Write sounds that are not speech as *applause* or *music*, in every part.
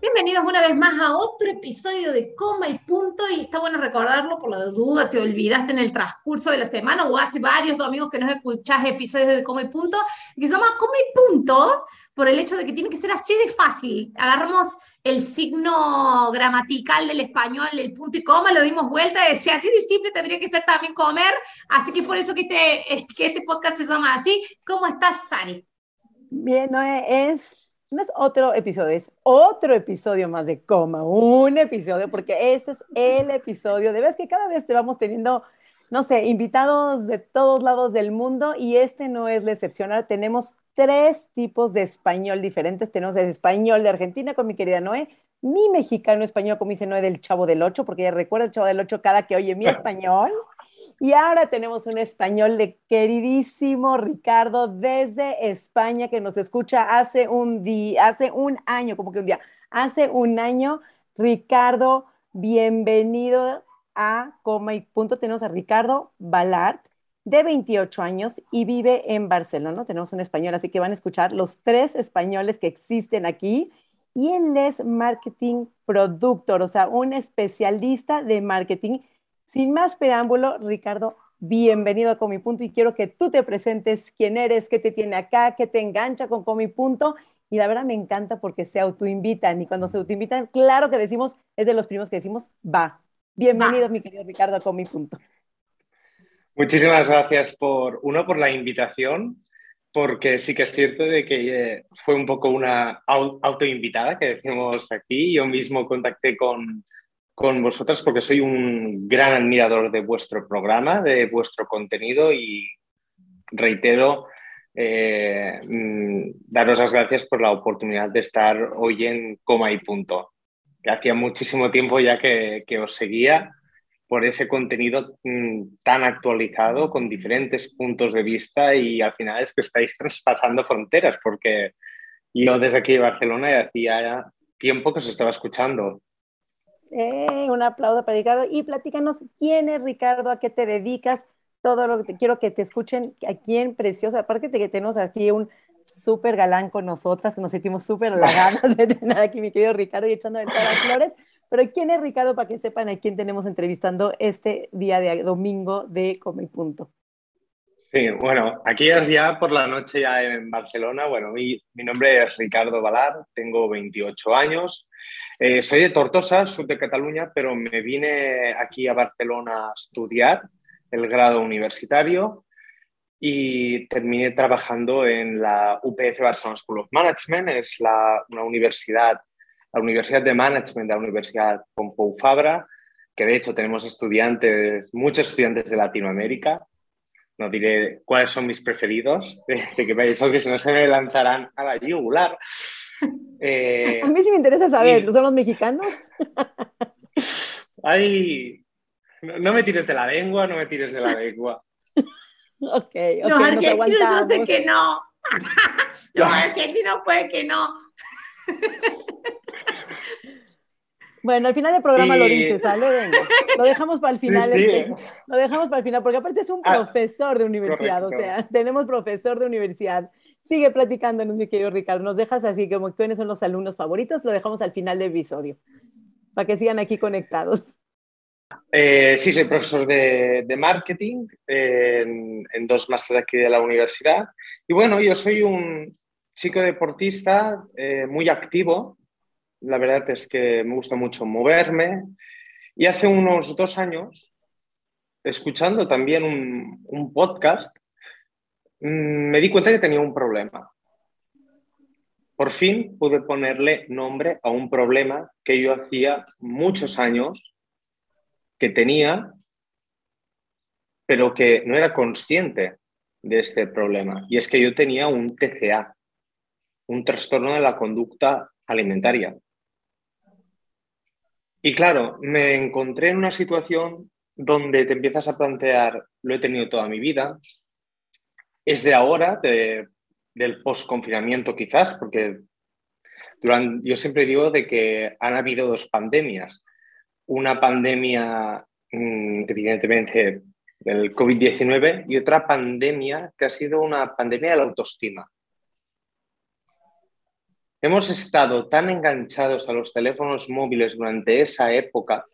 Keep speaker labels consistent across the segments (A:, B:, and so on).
A: Bienvenidos una vez más a otro episodio de Coma y Punto. Y está bueno recordarlo por la duda, te olvidaste en el transcurso de la semana o hace varios domingos que no escuchás episodios de Coma y Punto, que se llama Coma y Punto por el hecho de que tiene que ser así de fácil. Agarramos el signo gramatical del español, el punto y coma, lo dimos vuelta, decía así de simple tendría que ser también comer. Así que por eso que este, que este podcast se llama así. ¿Cómo estás, Sari?
B: Bien, no es no es otro episodio, es otro episodio más de Coma, un episodio, porque este es el episodio. De vez que cada vez te vamos teniendo, no sé, invitados de todos lados del mundo y este no es la excepción. Ahora tenemos tres tipos de español diferentes. Tenemos el español de Argentina con mi querida Noé, mi mexicano español, como dice Noé, del Chavo del Ocho, porque ella recuerda el Chavo del Ocho cada que oye mi *laughs* español. Y ahora tenemos un español de queridísimo Ricardo desde España que nos escucha hace un día, hace un año, como que un día, hace un año. Ricardo, bienvenido a Coma y Punto. Tenemos a Ricardo Balart de 28 años y vive en Barcelona. Tenemos un español, así que van a escuchar los tres españoles que existen aquí. Y él es marketing productor, o sea, un especialista de marketing sin más preámbulo, Ricardo, bienvenido a Comi Punto y quiero que tú te presentes quién eres, qué te tiene acá, qué te engancha con Comi Punto. Y la verdad me encanta porque se autoinvitan y cuando se autoinvitan, claro que decimos, es de los primos que decimos, va. Bienvenido, mi querido Ricardo, a Comi Punto.
C: Muchísimas gracias por, uno, por la invitación, porque sí que es cierto de que eh, fue un poco una autoinvitada que decimos aquí. Yo mismo contacté con, con vosotras porque soy un gran admirador de vuestro programa, de vuestro contenido y reitero eh, mm, daros las gracias por la oportunidad de estar hoy en Coma y Punto. Que hacía muchísimo tiempo ya que, que os seguía por ese contenido mm, tan actualizado, con diferentes puntos de vista y al final es que estáis *laughs* traspasando fronteras porque yo desde aquí de Barcelona hacía tiempo que os estaba escuchando
B: eh, un aplauso para Ricardo. Y platícanos quién es Ricardo, a qué te dedicas, todo lo que te, quiero que te escuchen aquí en Preciosa. Aparte que tenemos aquí un súper galán con nosotras, que nos sentimos súper halagadas de tener aquí mi querido Ricardo y echando todas las flores. Pero ¿quién es Ricardo para que sepan a quién tenemos entrevistando este día de domingo de Come Punto?
C: Sí, bueno, aquí es ya por la noche ya en Barcelona. Bueno, mi, mi nombre es Ricardo Valar, tengo 28 años. Eh, soy de Tortosa, sur de Cataluña, pero me vine aquí a Barcelona a estudiar el grado universitario y terminé trabajando en la UPF Barcelona School of Management. Es la, una universidad, la Universidad de Management de la Universidad Pompeu Fabra, que de hecho tenemos estudiantes, muchos estudiantes de Latinoamérica no diré cuáles son mis preferidos, *laughs* de, que ha dicho que si no se me lanzarán a la yugular.
B: Eh, a mí sí me interesa saber, ¿son los mexicanos?
C: Ay, no, me tires de la lengua, no me tires de la lengua.
B: ok, ok,
A: no, argentinos no sé que no. *laughs* no, argentino puede que no.
B: Bueno, al final del programa lo dices, ¿sale? Venga. Lo dejamos para el final. Este, lo dejamos para el final, porque aparte es un ah, profesor de universidad, o sea, tenemos profesor de universidad. Sigue platicándonos, mi querido Ricardo. Nos dejas así como quiénes son los alumnos favoritos, lo dejamos al final del episodio, para que sigan aquí conectados.
C: Eh, sí, soy profesor de, marketing en, dos másteres aquí de la universidad. Y bueno, yo soy un chico deportista eh, muy activo, la verdad es que me gusta mucho moverme. Y hace unos dos años, escuchando también un, podcast, mm, me di cuenta que tenía un problema. Por fin pude ponerle nombre a un problema que yo hacía muchos años que tenía, pero que no era consciente de este problema. Y es que yo tenía un TCA, un trastorno de la conducta alimentaria. Y claro, me encontré en una situación donde te empiezas a plantear, lo he tenido toda mi vida, es de ahora, del post-confinamiento quizás, porque yo siempre digo de que han habido dos pandemias. Una pandemia, mm, evidentemente, del COVID-19 y otra pandemia que ha sido una pandemia de la autoestima. Hemos estado tan enganchados a los teléfonos móviles durante esa época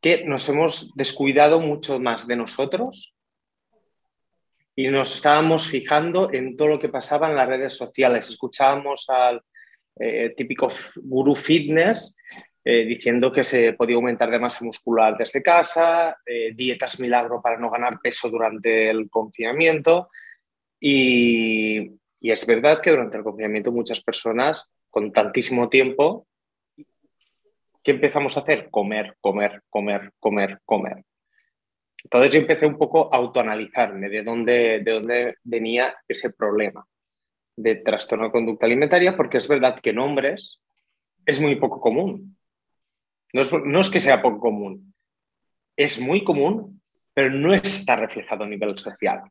C: que nos hemos descuidado mucho más de nosotros y nos estábamos fijando en todo lo que pasaba en las redes sociales. Escuchábamos al eh, típico gurú fitness eh, diciendo que se podía aumentar de masa muscular desde casa, eh, dietas milagro para no ganar peso durante el confinamiento. Y, y es verdad que durante el confinamiento muchas personas con tantísimo tiempo ¿qué empezamos a hacer? Comer, comer, comer, comer, comer. Entonces yo empecé un poco a autoanalizarme de dónde, de dónde venía ese problema de trastorno de conducta alimentaria, porque es verdad que en hombres es muy poco común. No es, no es que sea poco común, es muy común, pero no está reflejado a nivel social.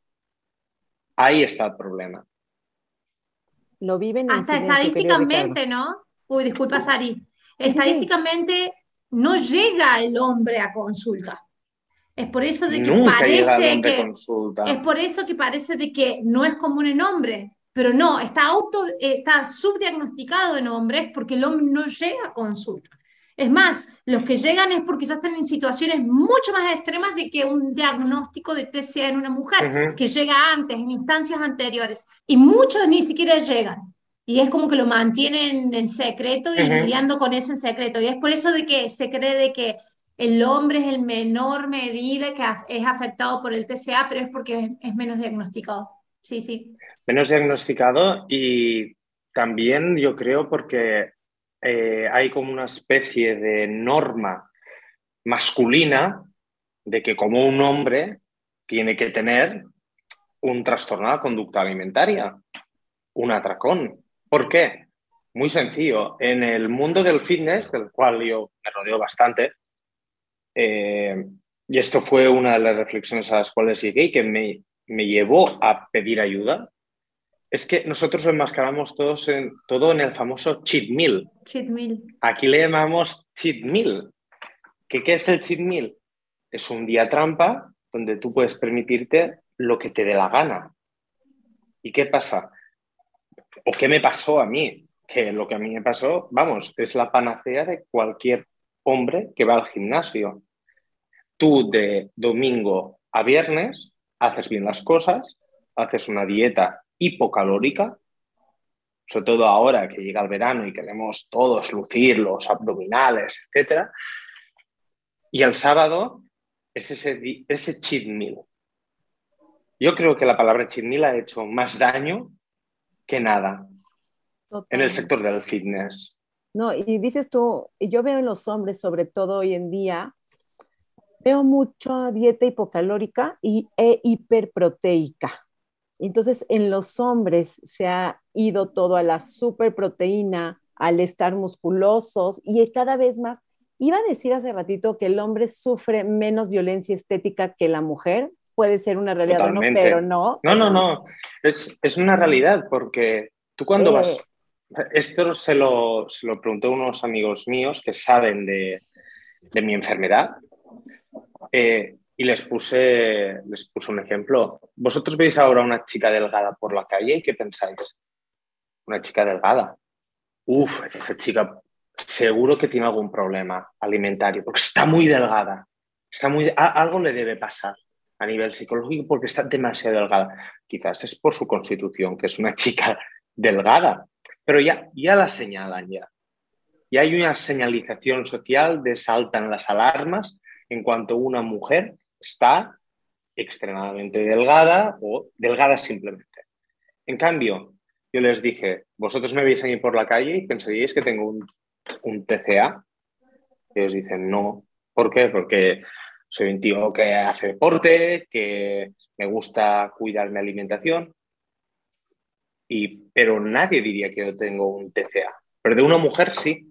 C: Ahí está el problema.
B: Lo viven
A: Hasta estadísticamente, ¿no? Uy, disculpa, Sari estadísticamente no llega el hombre a consulta. Es por eso de que parece que es por eso que parece de que no es común en hombres, pero no, está auto está subdiagnosticado en hombres porque el hombre no llega a consulta. Es más, los que llegan es porque ya están en situaciones mucho más extremas de que un diagnóstico de TCA en una mujer, que llega antes, en instancias anteriores. Y muchos ni siquiera llegan y es como que lo mantienen en secreto y lidiando con eso en secreto. Y es por eso de que se cree de que el hombre es el menor medida que es afectado por el TCA, pero es porque es, menos diagnosticado. Sí, sí.
C: Menos diagnosticado y también yo creo porque eh, hay como una especie de norma masculina de que como un hombre tiene que tener un trastorno de conducta alimentaria, un atracón. ¿Por qué? Muy sencillo. En el mundo del fitness, del cual yo me rodeo bastante, eh, y esto fue una de las reflexiones a las cuales llegué y que me, llevó a pedir ayuda, es que nosotros enmascaramos todos en, todo en el famoso cheat meal.
A: Cheat meal.
C: Aquí le llamamos cheat meal. ¿Qué, ¿Qué es el cheat meal? Es un día trampa donde tú puedes permitirte lo que te dé la gana. ¿Y qué pasa? ¿O qué me pasó a mí? Que lo que a mí me pasó, vamos, es la panacea de cualquier hombre que va al gimnasio. Tú de domingo a viernes haces bien las cosas, haces una dieta hipocalórica, sobre todo ahora que llega el verano y queremos todos lucir los abdominales, etc. Y el sábado es ese, ese cheat meal. Yo creo que la palabra cheat meal ha hecho más daño que nada en el sector del fitness.
B: No, y dices tú, yo veo en los hombres, sobre todo hoy en día, veo mucha dieta hipocalórica y, e hiperproteica. Entonces, en los hombres se ha ido todo a la superproteína, al estar musculosos y cada vez más. Iba a decir hace ratito que el hombre sufre menos violencia estética que la mujer, puede ser una realidad no, pero no.
C: No, no, no. Es, es una realidad porque tú cuando vas. Esto se lo, se lo pregunté a unos amigos míos que saben de, de mi enfermedad eh, y les puse, les un ejemplo. Vosotros veis ahora una chica delgada por la calle y ¿qué pensáis? Una chica delgada. Uf, esa chica seguro que tiene algún problema alimentario porque está muy delgada. Está muy, algo le debe pasar a nivel psicológico porque está demasiado delgada. Quizás es por su constitución, que es una chica delgada, pero ya, ya la señalan ya. Y hay una señalización social de saltan las alarmas en cuanto una mujer está extremadamente delgada o delgada simplemente. En cambio, yo les dije, vosotros me veis ahí por la calle y pensaríais que tengo un, un TCA. ellos dicen, no. ¿Por qué? Porque soy un tío que hace deporte, que me gusta cuidar mi alimentación, y, pero nadie diría que yo tengo un TCA. Pero de una mujer sí.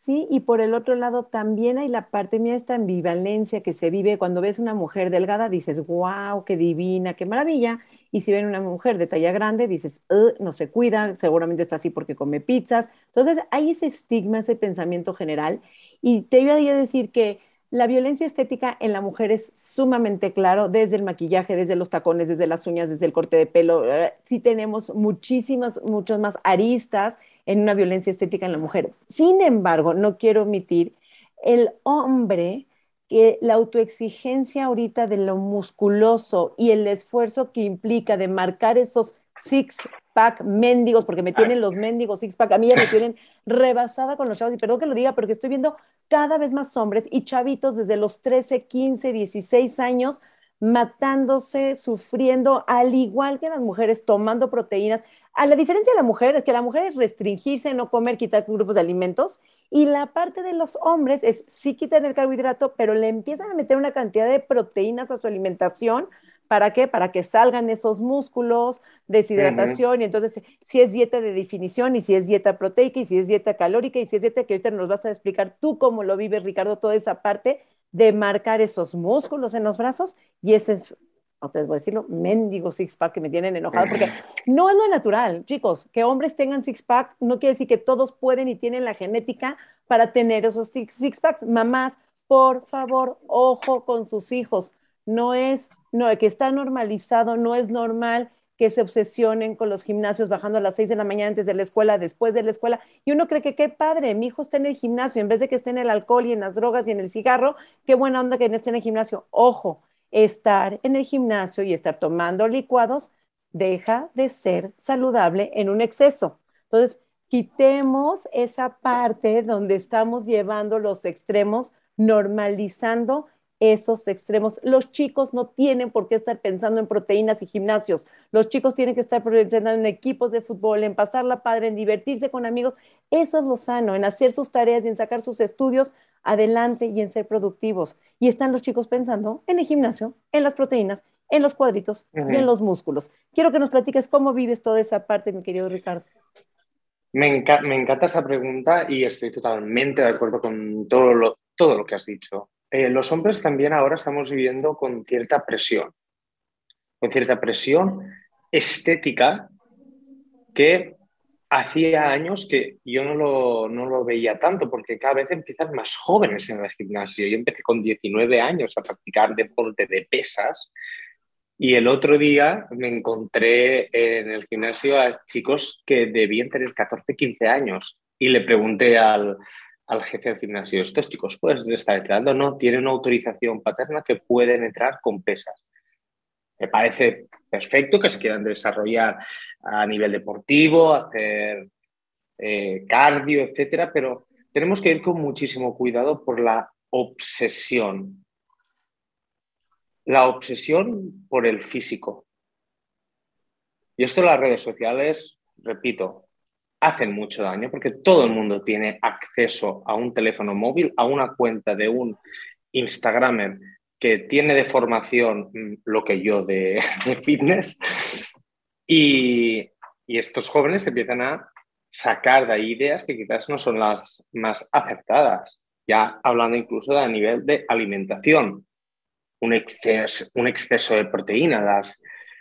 B: Sí, y por el otro lado también hay la parte mía, esta ambivalencia que se vive cuando ves una mujer delgada, dices, wow, qué divina, qué maravilla. Y si ven una mujer de talla grande, dices, no se cuida, seguramente está así porque come pizzas. Entonces hay ese estigma, ese pensamiento general. Y te iba a decir que la violencia estética en la mujer es sumamente claro, desde el maquillaje, desde los tacones, desde las uñas, desde el corte de pelo. Eh, sí tenemos muchísimas, muchas más aristas en una violencia estética en la mujer. Sin embargo, no quiero omitir el hombre que la autoexigencia ahorita de lo musculoso y el esfuerzo que implica de marcar esos six pack mendigos, porque me tienen los mendigos six pack, a mí ya me *laughs* tienen rebasada con los chavos, y perdón que lo diga, porque estoy viendo cada vez más hombres y chavitos desde los 13, 15, 16 años matándose, sufriendo, al igual que las mujeres tomando proteínas. A la diferencia de la mujer es que la mujer es restringirse, no comer, quitar grupos de alimentos, y la parte de los hombres es sí quitar el carbohidrato, pero le empiezan a meter una cantidad de proteínas a su alimentación ¿Para qué? Para que salgan esos músculos, deshidratación, y entonces si es dieta de definición, y si es dieta proteica, y si es dieta calórica, y si es dieta que ahorita nos vas a explicar tú cómo lo vives, Ricardo, toda esa parte de marcar esos músculos en los brazos, y ese es, no te voy a decirlo, mendigo six-pack que me tienen enojado, porque *laughs* no es lo natural, chicos, que hombres tengan six-pack no quiere decir que todos pueden y tienen la genética para tener esos six-packs. Mamás, por favor, ojo con sus hijos, no es no, que está normalizado, no es normal que se obsesionen con los gimnasios bajando a las 6 de la mañana antes de la escuela, después de la escuela. Y uno cree que qué padre, mi hijo está en el gimnasio, en vez de que esté en el alcohol y en las drogas y en el cigarro, qué buena onda que no esté en el gimnasio. Ojo, estar en el gimnasio y estar tomando licuados deja de ser saludable en un exceso. Entonces, quitemos esa parte donde estamos llevando los extremos, normalizando esos extremos. Los chicos no tienen por qué estar pensando en proteínas y gimnasios. Los chicos tienen que estar pensando en equipos de fútbol, en pasarla padre, en divertirse con amigos. Eso es lo sano, en hacer sus tareas y en sacar sus estudios adelante y en ser productivos. Y están los chicos pensando en el gimnasio, en las proteínas, en los cuadritos y en los músculos. Quiero que nos platiques cómo vives toda esa parte, mi querido Ricardo.
C: Me, me encanta esa pregunta y estoy totalmente de acuerdo con todo lo, todo lo que has dicho. Eh, los hombres también ahora estamos viviendo con cierta presión, con cierta presión estética que hacía años que yo no lo, no lo, veía tanto, porque cada vez empiezan más jóvenes en el gimnasio. Yo empecé con 19 años a practicar deporte de pesas y el otro día me encontré en el gimnasio a chicos que debían tener 14, 15 años y le pregunté al, al jefe del gimnasio, estos chicos pueden estar entrando, no, tienen una autorización paterna que pueden entrar con pesas. Me parece perfecto que se quieran desarrollar a nivel deportivo, hacer eh, cardio, etcétera, pero tenemos que ir con muchísimo cuidado por la obsesión. La obsesión por el físico. Y esto en las redes sociales, repito, hacen mucho daño porque todo el mundo tiene acceso a un teléfono móvil, a una cuenta de un Instagramer que tiene de formación mm, lo que yo de, *laughs* fitness. Y, estos jóvenes empiezan a sacar de ahí ideas que quizás no son las más acertadas, ya hablando incluso a nivel de alimentación, un exceso, un exceso de proteína, las,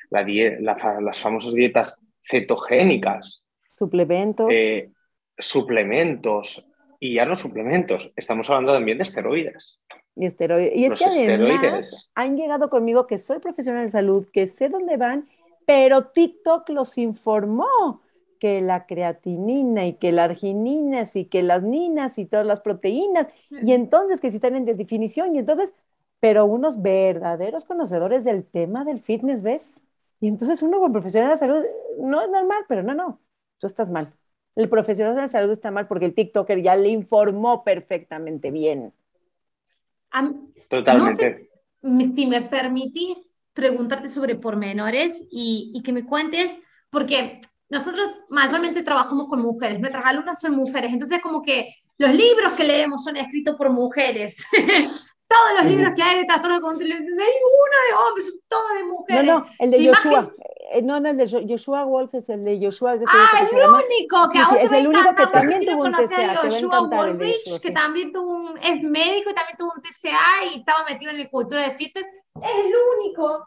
C: las famosas dietas cetogénicas,
B: Suplementos.
C: Eh, suplementos. Y ya no suplementos, estamos hablando también de esteroides.
B: Y, esteroides. y es que además han llegado conmigo que soy profesional de salud, que sé dónde van, pero TikTok los informó que la creatinina y que la arginina y que las ninas y todas las proteínas, y entonces que si están en definición, y entonces, pero unos verdaderos conocedores del tema del fitness, ¿ves? Y entonces uno como profesional de salud, no es normal, pero no, no, tú estás mal. El profesional de la salud está mal porque el TikToker ya le informó perfectamente bien.
C: Totalmente.
A: si me permitís preguntarte sobre pormenores y, y que me cuentes, porque nosotros mayormente trabajamos con mujeres, nuestras alumnas son mujeres, entonces como que los libros que leemos son escritos por mujeres. *laughs* Todos los libros que hay de trastorno de control, hay uno de hombres, todos de mujeres.
B: No, no, el de Joshua, no, no, el de Joshua Wolf es el de Joshua.
A: ah, el único, que
B: es el único que también tuvo un TCA. Joshua Wolfrich,
A: que también tuvo un, es médico y también tuvo un TCA y estaba metido en la cultura de fitness. Es el único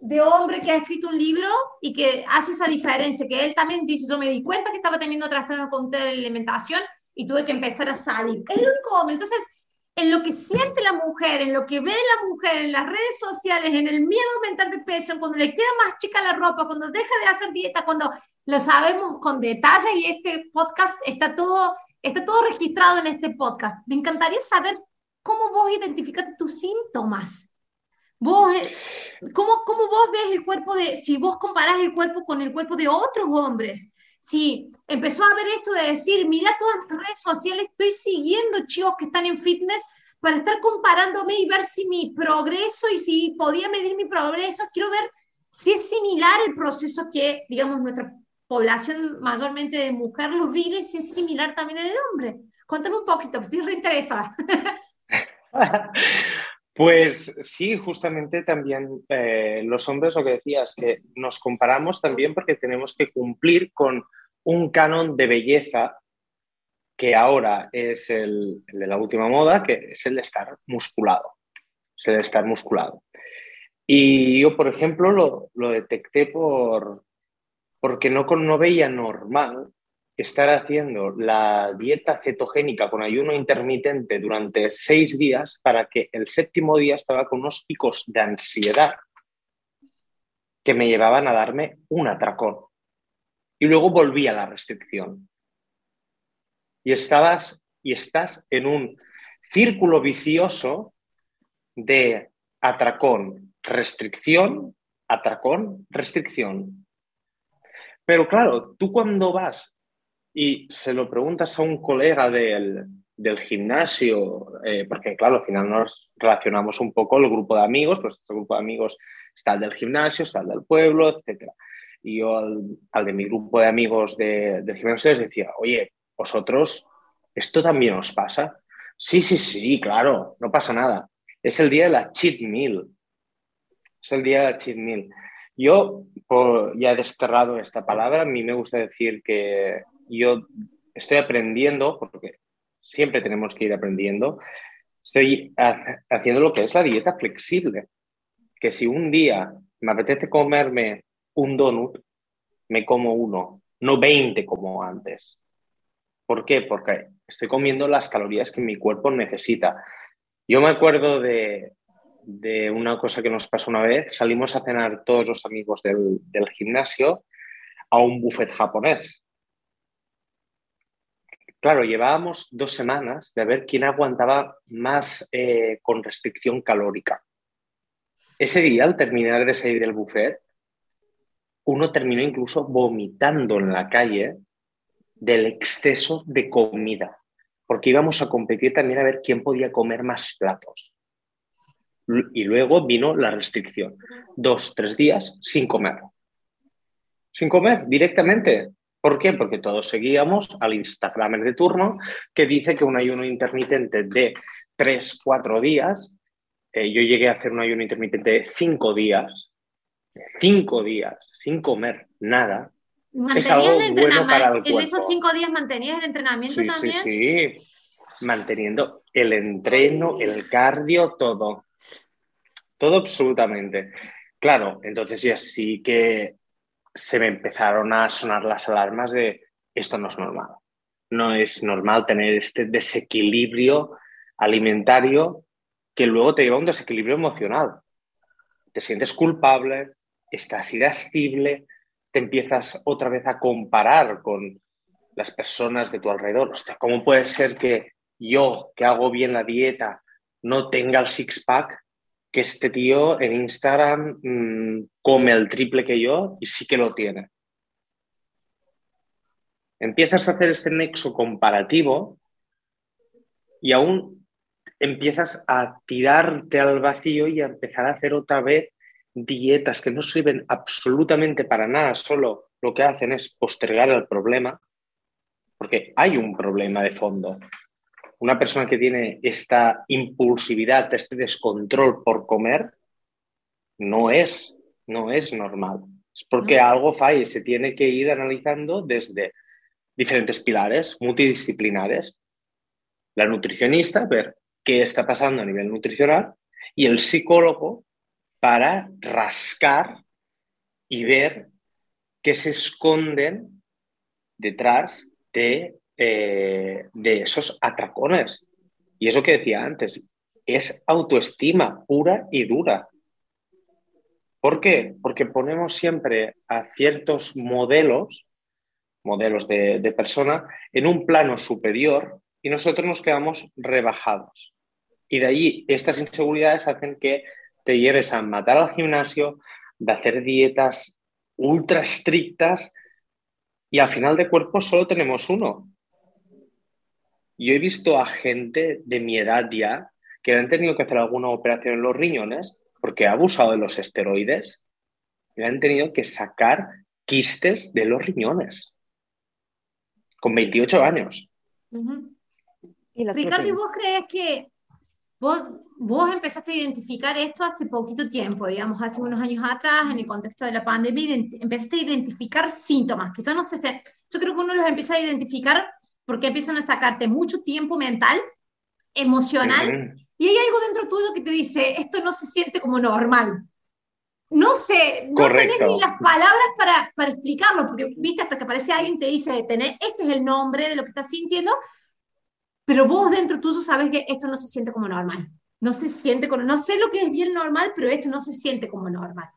A: de hombre que ha escrito un libro y que hace esa diferencia, que él también dice, yo me di cuenta que estaba teniendo trastorno con la alimentación y tuve que empezar a salir. Es el único hombre. Entonces, en lo que siente la mujer, en lo que ve la mujer, en las redes sociales, en el miedo a aumentar de peso, cuando le queda más chica la ropa, cuando deja de hacer dieta, cuando lo sabemos con detalle y este podcast está todo, está todo registrado en este podcast. Me encantaría saber cómo vos identificaste tus síntomas. Vos, eh, ¿cómo, ¿Cómo vos ves el cuerpo de, si vos comparás el cuerpo con el cuerpo de otros hombres? Si empezó a ver esto de decir, mira todas las redes sociales, estoy siguiendo chicos que están en fitness para estar comparándome y ver si mi progreso y si podía medir mi progreso, quiero ver si es similar el proceso que, digamos, nuestra población mayormente de mujer lo vive, si es similar también el hombre. Cuéntame un poquito, estoy reinteresada. *laughs*
C: Pues sí, justamente también eh, los hombres, lo que decías, que nos comparamos también porque tenemos que cumplir con un canon de belleza que ahora es el, de la última moda, que es el de estar musculado. Es el de estar musculado. Y yo, por ejemplo, lo, lo detecté por, porque no, no veía normal estar haciendo la dieta cetogénica con ayuno intermitente durante seis días para que el séptimo día estaba con unos picos de ansiedad que me llevaban a darme un atracón. Y luego volví a la restricción. Y estabas y estás en un círculo vicioso de atracón, restricción, atracón, restricción. Pero claro, tú cuando vas y se lo preguntas a un colega del, gimnasio, eh, porque claro, al final nos relacionamos un poco el grupo de amigos, pues este grupo de amigos está el del gimnasio, está el del pueblo, etc. Y yo al, de mi grupo de amigos del gimnasio les decía, oye, vosotros, ¿esto también os pasa? Sí, sí, sí, claro, no pasa nada. Es el día de la cheat meal. Es el día de la cheat meal. Yo ya he desterrado esta palabra, a mí me gusta decir que yo estoy aprendiendo, porque siempre tenemos que ir aprendiendo, estoy haciendo lo que es la dieta flexible. Que si un día me apetece comerme un donut, me como uno, no 20 como antes. ¿Por qué? Porque estoy comiendo las calorías que mi cuerpo necesita. Yo me acuerdo de, una cosa que nos pasó una vez. Salimos a cenar todos los amigos del, del gimnasio a un buffet japonés. Claro, llevábamos dos semanas de ver quién aguantaba más eh, con restricción calórica. Ese día, al terminar de salir del buffet, uno terminó incluso vomitando en la calle del exceso de comida, porque íbamos a competir también a ver quién podía comer más platos. Y luego vino la restricción. Dos, tres días sin comer. Sin comer directamente. ¿Por qué? Porque todos seguíamos al Instagram de turno que dice que un ayuno intermitente de 3, 4 días, eh, yo llegué a hacer un ayuno intermitente de 5 días, 5 días, sin comer nada, es algo bueno para el cuerpo.
A: ¿En esos 5 días mantenías el entrenamiento
C: sí,
A: también?
C: Sí, sí, manteniendo el entreno, el cardio, todo. Todo absolutamente. Claro, entonces ya sí que se me empezaron a sonar las alarmas de esto no es normal. No es normal tener este desequilibrio alimentario que luego te lleva a un desequilibrio emocional. Te sientes culpable, estás irascible, te empiezas otra vez a comparar con las personas de tu alrededor. Hostia, ¿cómo puede ser que yo, que hago bien la dieta, no tenga el six-pack que este tío en Instagram mm, come el triple que yo y sí que lo tiene. Empiezas a hacer este nexo comparativo y aún empiezas a tirarte al vacío y a empezar a hacer otra vez dietas que no sirven absolutamente para nada, solo lo que hacen es postergar el problema, porque hay un problema de fondo una persona que tiene esta impulsividad, este descontrol por comer, no es, no es normal. Es porque algo falla y se tiene que ir analizando desde diferentes pilares multidisciplinares. La nutricionista, ver qué está pasando a nivel nutricional, y el psicólogo para rascar y ver qué se esconden detrás de, eh, de esos atracones. Y eso que decía antes, es autoestima pura y dura. ¿Por qué? Porque ponemos siempre a ciertos modelos, modelos de, de persona, en un plano superior y nosotros nos quedamos rebajados. Y de ahí estas inseguridades hacen que te lleves a matar al gimnasio, de hacer dietas ultra estrictas y al final de cuerpo solo tenemos uno. Yo he visto a gente de mi edad ya que han tenido que hacer alguna operación en los riñones porque ha abusado de los esteroides y han tenido que sacar quistes de los riñones con 28 años.
A: Ricardo, ¿y vos crees que vos, vos empezaste a identificar esto hace poquito tiempo, digamos, hace unos años atrás, en el contexto de la pandemia, empezaste a identificar síntomas, que yo no sé, yo creo que uno los empieza a identificar porque empiezan a sacarte mucho tiempo mental, emocional, y hay algo dentro tuyo que te dice, esto no se siente como normal. No sé, no tenés ni las palabras para, para explicarlo, porque viste hasta que aparece alguien te dice, tenés, este es el nombre de lo que estás sintiendo, pero vos dentro tuyo sabes que esto no se siente como normal. No se siente como, no sé lo que es bien normal, pero esto no se siente como normal.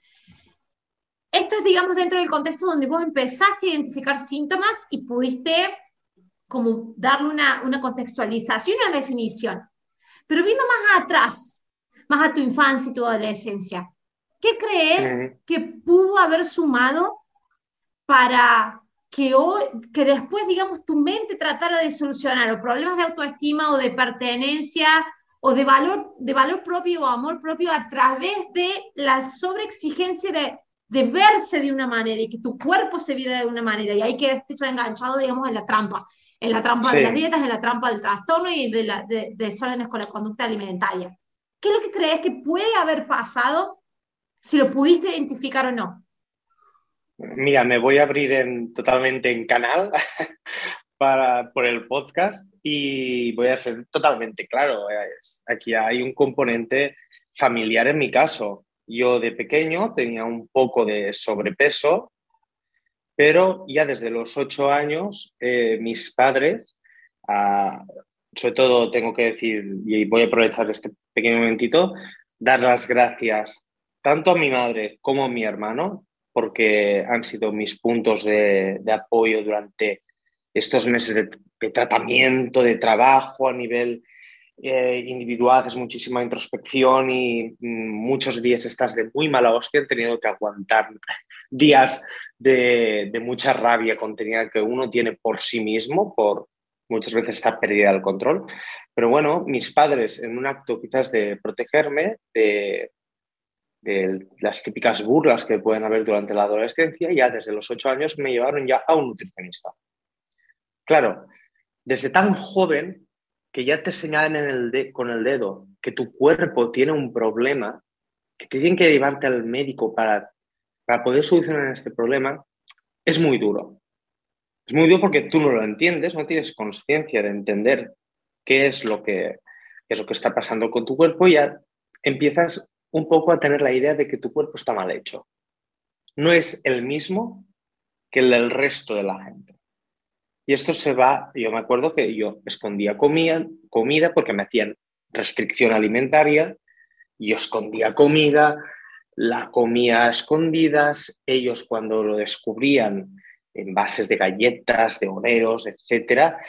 A: Esto es, digamos, dentro del contexto donde vos empezaste a identificar síntomas y pudiste como darle una, una contextualización, una definición. Pero viendo más atrás, más a tu infancia y tu adolescencia, ¿qué crees que pudo haber sumado para que, hoy, que después, digamos, tu mente tratara de solucionar los problemas de autoestima o de pertenencia o de valor, de valor propio o amor propio a través de la sobreexigencia de, de verse de una manera y que tu cuerpo se viera de una manera y ahí que estés enganchado, digamos, en la trampa, en la trampa de las dietas, en la trampa del trastorno y de, la, de, de desórdenes con la conducta alimentaria. ¿Qué es lo que crees que puede haber pasado si lo pudiste identificar o no?
C: Mira, me voy a abrir en, totalmente en canal *laughs* para, por el podcast y voy a ser totalmente claro. aquí hay un componente familiar en mi caso. Yo de pequeño tenía un poco de sobrepeso, pero ya desde los ocho años eh, mis padres, ah, sobre todo tengo que decir, y voy a aprovechar este pequeño momentito, dar las gracias tanto a mi madre como a mi hermano, porque han sido mis puntos de, apoyo durante estos meses de, tratamiento, de trabajo a nivel eh, individual, es muchísima introspección y mm, muchos días estás de muy mala hostia, han tenido que aguantar días de, mucha rabia contenida que uno tiene por sí mismo, por muchas veces está perdida el control. Pero bueno, mis padres, en un acto quizás de protegerme, de las típicas burlas que pueden haber durante la adolescencia, ya desde los ocho años me llevaron ya a un nutricionista. Claro, desde tan joven que ya te señalen el con el dedo que tu cuerpo tiene un problema, que te tienen que llevarte al médico para, para poder solucionar este problema, es muy duro. Es muy duro porque tú no lo entiendes, no tienes conciencia de entender qué es lo que, es lo que está pasando con tu cuerpo y ya empiezas un poco a tener la idea de que tu cuerpo está mal hecho. No es el mismo que el del resto de la gente. Y esto se va, yo me acuerdo que yo escondía comida, comida porque me hacían restricción alimentaria, yo escondía comida, la comía a escondidas, ellos cuando lo descubrían en bases de galletas, de oreos, etcétera,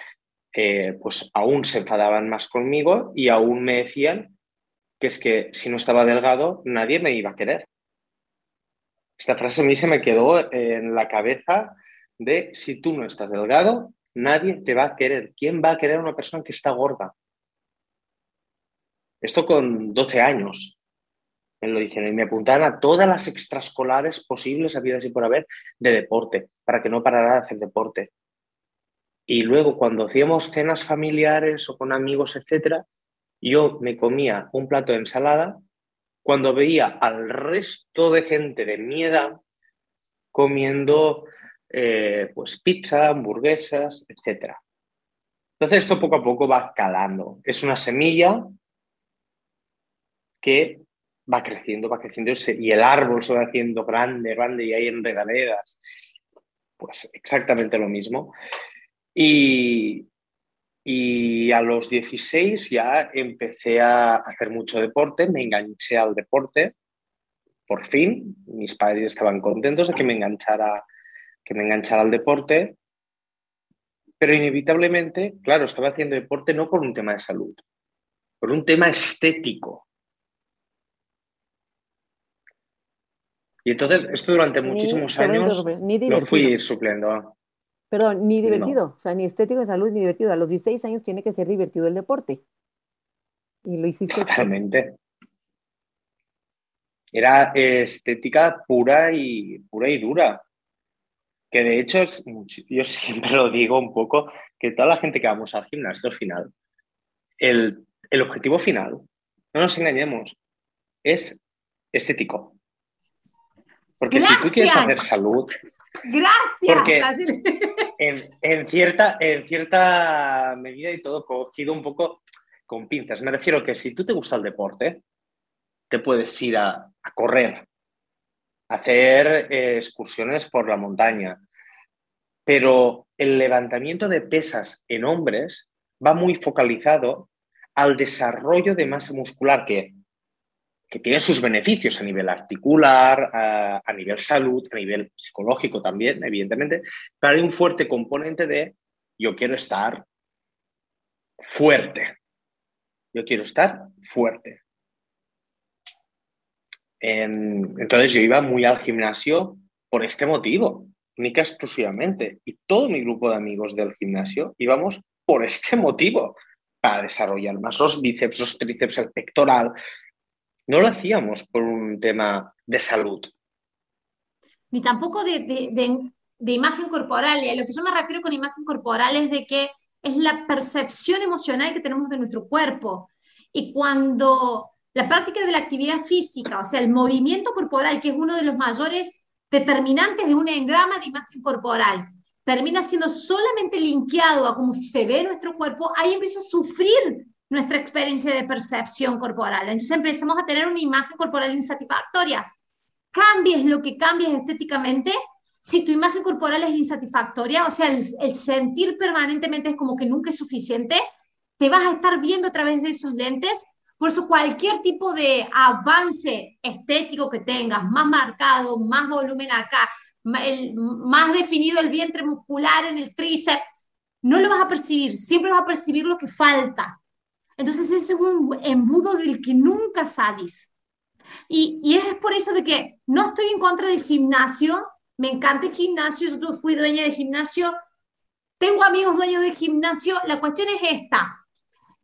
C: eh, pues aún se enfadaban más conmigo y aún me decían que es que si no estaba delgado, nadie me iba a querer. Esta frase a mí se me quedó en la cabeza de si tú no estás delgado, nadie te va a querer. ¿Quién va a querer a una persona que está gorda? Esto con 12 años lo dijeron y me apuntaban a todas las extraescolares posibles, habidas y por haber, de deporte, para que no parara de hacer deporte. Y luego, cuando hacíamos cenas familiares o con amigos, etcétera, yo me comía un plato de ensalada cuando veía al resto de gente de mi edad comiendo eh, pues pizza, hamburguesas, etc. Entonces esto poco a poco va calando. Es una semilla que va creciendo, va creciendo y el árbol se va haciendo grande, grande y hay enredaderas. Pues exactamente lo mismo. Y, y a los 16 ya empecé a hacer mucho deporte, me enganché al deporte, por fin, mis padres estaban contentos de que me enganchara, que me enganchara al deporte, pero inevitablemente, claro, estaba haciendo deporte no por un tema de salud, por un tema estético. Y entonces, esto durante muchísimos años lo fui supliendo.
B: Perdón, ni divertido, o sea, ni estético de salud, ni divertido. A los 16 años tiene que ser divertido el deporte. Y lo hiciste.
C: Totalmente. Era estética pura y, pura y dura. Que de hecho, yo siempre *laughs* lo digo un poco, que toda la gente que vamos al gimnasio al final, el, el objetivo final, no nos engañemos, es estético. Porque si tú quieres hacer salud,
A: Gracias.
C: Porque en, cierta, en cierta medida y todo cogido un poco con pinzas. Me refiero que si tú te gusta el deporte, te puedes ir a, correr, a hacer eh, excursiones por la montaña, pero el levantamiento de pesas en hombres va muy focalizado al desarrollo de masa muscular que que tiene sus beneficios a nivel articular, a, nivel salud, a nivel psicológico también, evidentemente, pero hay un fuerte componente de yo quiero estar fuerte. Yo quiero estar fuerte. entonces yo iba muy al gimnasio por este motivo, única exclusivamente. Y todo mi grupo de amigos del gimnasio íbamos por este motivo, para desarrollar más los bíceps, los tríceps, el pectoral, no lo hacíamos por un tema de salud.
A: Ni tampoco de, imagen corporal. Y a lo que yo me refiero con imagen corporal es de que es la percepción emocional que tenemos de nuestro cuerpo. Y cuando la práctica de la actividad física, o sea, el movimiento corporal, que es uno de los mayores determinantes de un engrama de imagen corporal, termina siendo solamente linkeado a cómo se ve nuestro cuerpo, ahí empieza a sufrir nuestra experiencia de percepción corporal. Entonces empezamos a tener una imagen corporal insatisfactoria. Cambies lo que cambies estéticamente, si tu imagen corporal es insatisfactoria, o sea, el, sentir permanentemente es como que nunca es suficiente, te vas a estar viendo a través de esos lentes. Por eso cualquier tipo de avance estético que tengas, más marcado, más volumen acá, más definido el vientre muscular en el tríceps, no lo vas a percibir, siempre vas a percibir lo que falta. Entonces es un embudo del que nunca salís. Y, y, es por eso de que no estoy en contra del gimnasio, me encanta el gimnasio, yo fui dueña de gimnasio, tengo amigos dueños de gimnasio, la cuestión es esta,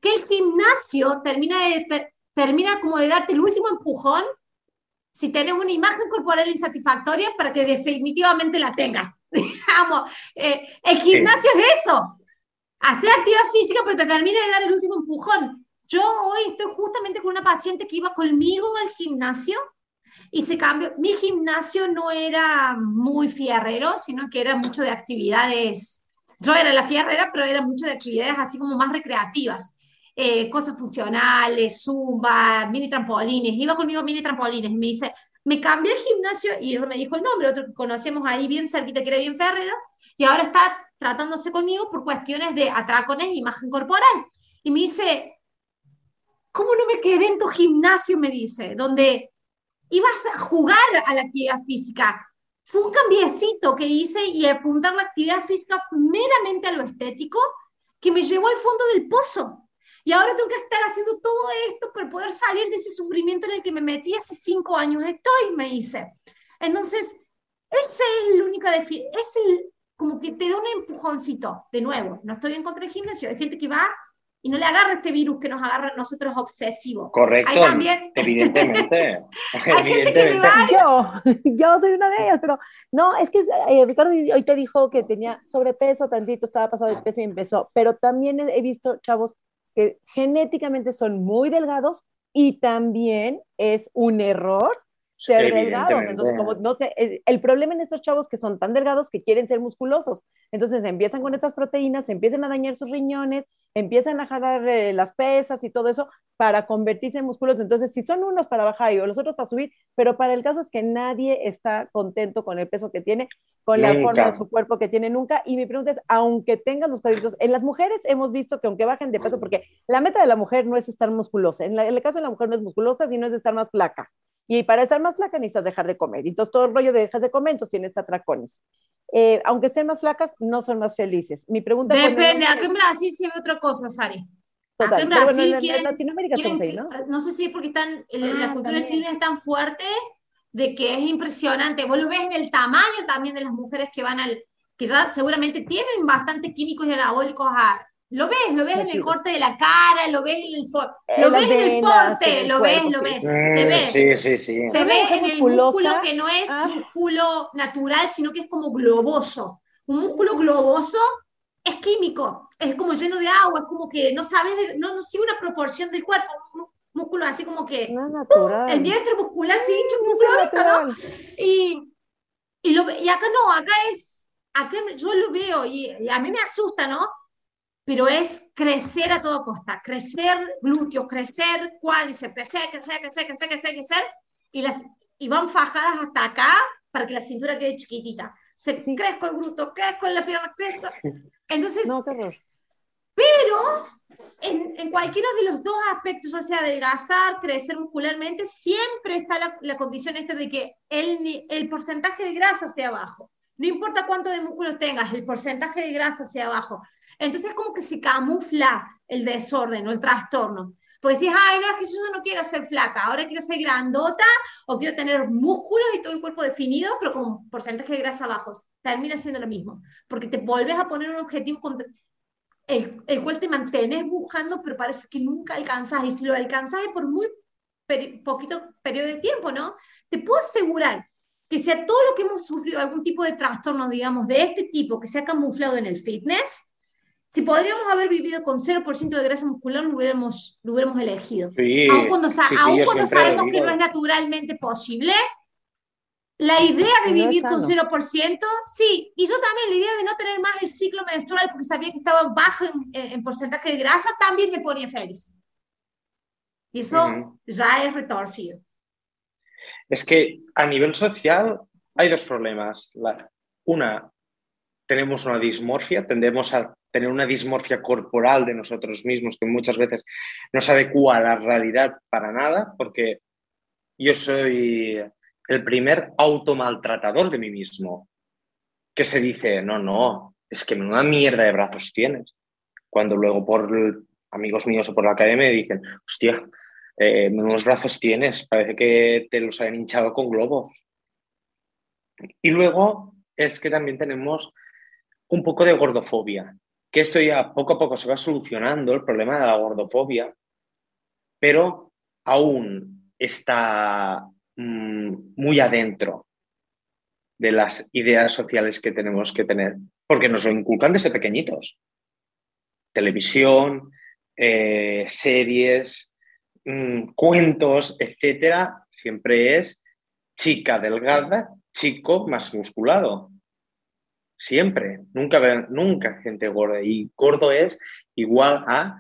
A: que el gimnasio termina, de, termina como de darte el último empujón si tienes una imagen corporal insatisfactoria para que definitivamente la tengas. *laughs* Digamos, eh, el gimnasio es eso, hacer actividad física, pero te termina de dar el último empujón. Yo hoy estoy justamente con una paciente que iba conmigo al gimnasio y se cambió. Mi gimnasio no era muy fierrero, sino que era mucho de actividades. Yo era la fierrera, pero era mucho de actividades así como más recreativas. Eh, cosas funcionales, zumba, mini trampolines. Iba conmigo mini trampolines y me dice, me cambié el gimnasio y eso me dijo el nombre, otro que conocíamos ahí bien cerquita que era bien ferrero, y ahora está tratándose conmigo por cuestiones de atracones e imagen corporal. Y me dice, ¿cómo no me quedé en tu gimnasio? Me dice, donde ibas a jugar a la actividad física. Fue un cambiecito que hice y apuntar la actividad física meramente a lo estético que me llevó al fondo del pozo. Y ahora tengo que estar haciendo todo esto para poder salir de ese sufrimiento en el que me metí hace cinco años. Estoy, me dice. Entonces, ese es el único es el, como que te da un empujoncito. De nuevo, no estoy en contra del gimnasio. Hay gente que va y no le agarra este virus que nos agarra a nosotros obsesivos.
C: Correcto. También... *laughs* Evidentemente.
B: Hay gente que va... yo, *laughs* yo soy una de ellas, pero no, es que eh, Ricardo hoy te dijo que tenía sobrepeso, tantito estaba pasado de peso y empezó, pero también he visto chavos que genéticamente son muy delgados y también es un error ser delgados. Entonces, como no te, el problema en estos chavos que son tan delgados que quieren ser musculosos. Entonces empiezan con estas proteínas, empiezan a dañar sus riñones, empiezan a jalar eh, las pesas y todo eso para convertirse en músculos. Entonces, si son unos para bajar y los otros para subir, pero para el caso es que nadie está contento con el peso que tiene, con la forma de su cuerpo que tiene nunca. Y mi pregunta es, aunque tengan los cuadritos, en las mujeres hemos visto que aunque bajen de peso, porque la meta de la mujer no es estar musculosa, en, el caso de la mujer no es musculosa, sino es estar más flaca. Y para estar más flaca necesitas dejar de comer. Y entonces todo el rollo de dejas de comer, entonces tienes atracones. Eh, aunque estén más flacas, no son más felices. Mi pregunta
A: Depende, aquí en Brasil sí ve otra cosa, Sari. Total, en Brasil en, Latinoamérica quieren, ¿no? No sé si porque están, la ah, cultura del cine es tan fuerte de que es impresionante. Vos lo ves en el tamaño también de las mujeres que van al, que ya seguramente tienen bastante químicos y anabólicos a, lo ves, lo ves en el corte de la cara, lo ves en el, lo ves en el porte, lo ves, lo ves, se ve.
C: Sí, sí, sí.
A: Se ve en el músculo que no es ah. músculo natural, sino que es como globoso. Un músculo globoso es químico, es como lleno de agua, es como que no sabes, no, no sigue una proporción del cuerpo, un músculo así como que no natural. el vientre muscular sí, un músculo ¿no? Y, y, lo, y acá no, acá es, acá yo lo veo y a mí me asusta, ¿no? Pero es crecer a toda costa, crecer glúteos, crecer cuádriceps, crecer, crecer, crecer, crecer, crecer, crecer, y, las, y van fajadas hasta acá para que la cintura quede chiquitita. Se sí. crezco el glúteo, crezco la pierna, crezco. Entonces, no, pero en, en, cualquiera de los dos aspectos, o sea, adelgazar, crecer muscularmente, siempre está la, la condición esta de que el, el porcentaje de grasa sea bajo. No importa cuánto de músculos tengas, el porcentaje de grasa sea bajo. Entonces como que se camufla el desorden o el trastorno. Porque decís, ay, no, es que yo no quiero ser flaca, ahora quiero ser grandota o quiero tener músculos y todo el cuerpo definido, pero con porcentaje de grasa bajos. Termina siendo lo mismo, porque te vuelves a poner un objetivo contra el, el cual te mantienes buscando, pero parece que nunca alcanzas. Y si lo alcanzas es por muy poquito periodo de tiempo, ¿no? Te puedo asegurar que sea todo lo que hemos sufrido, algún tipo de trastorno, digamos, de este tipo, que se ha camuflado en el fitness, si podríamos haber vivido con 0% de grasa muscular, lo hubiéramos, lo hubiéramos elegido. Sí, aun cuando, cuando sabemos que no es naturalmente posible, la idea de vivir con 0%, sí, y yo también la idea de no tener más el ciclo menstrual porque sabía que estaba bajo en, porcentaje de grasa, también me ponía feliz. Y eso ya es retorcido.
C: Es que a nivel social hay dos problemas. La, una, tenemos una dismorfia, tendemos a tener una dismorfia corporal de nosotros mismos que muchas veces no se adecua a la realidad para nada, porque yo soy el primer automaltratador de mí mismo, que se dice, no, no, es que una mierda de brazos tienes. Cuando luego por amigos míos o por la academia dicen, hostia, eh, menos brazos tienes, parece que te los han hinchado con globos. Y luego es que también tenemos un poco de gordofobia que esto ya poco a poco se va solucionando, el problema de la gordofobia, pero aún está mm, muy adentro de las ideas sociales que tenemos que tener, porque nos lo inculcan desde pequeñitos. Televisión, eh, series, mm, cuentos, etcétera, siempre es chica delgada, chico más musculado. Siempre, nunca, nunca gente gorda. Y gordo es igual a,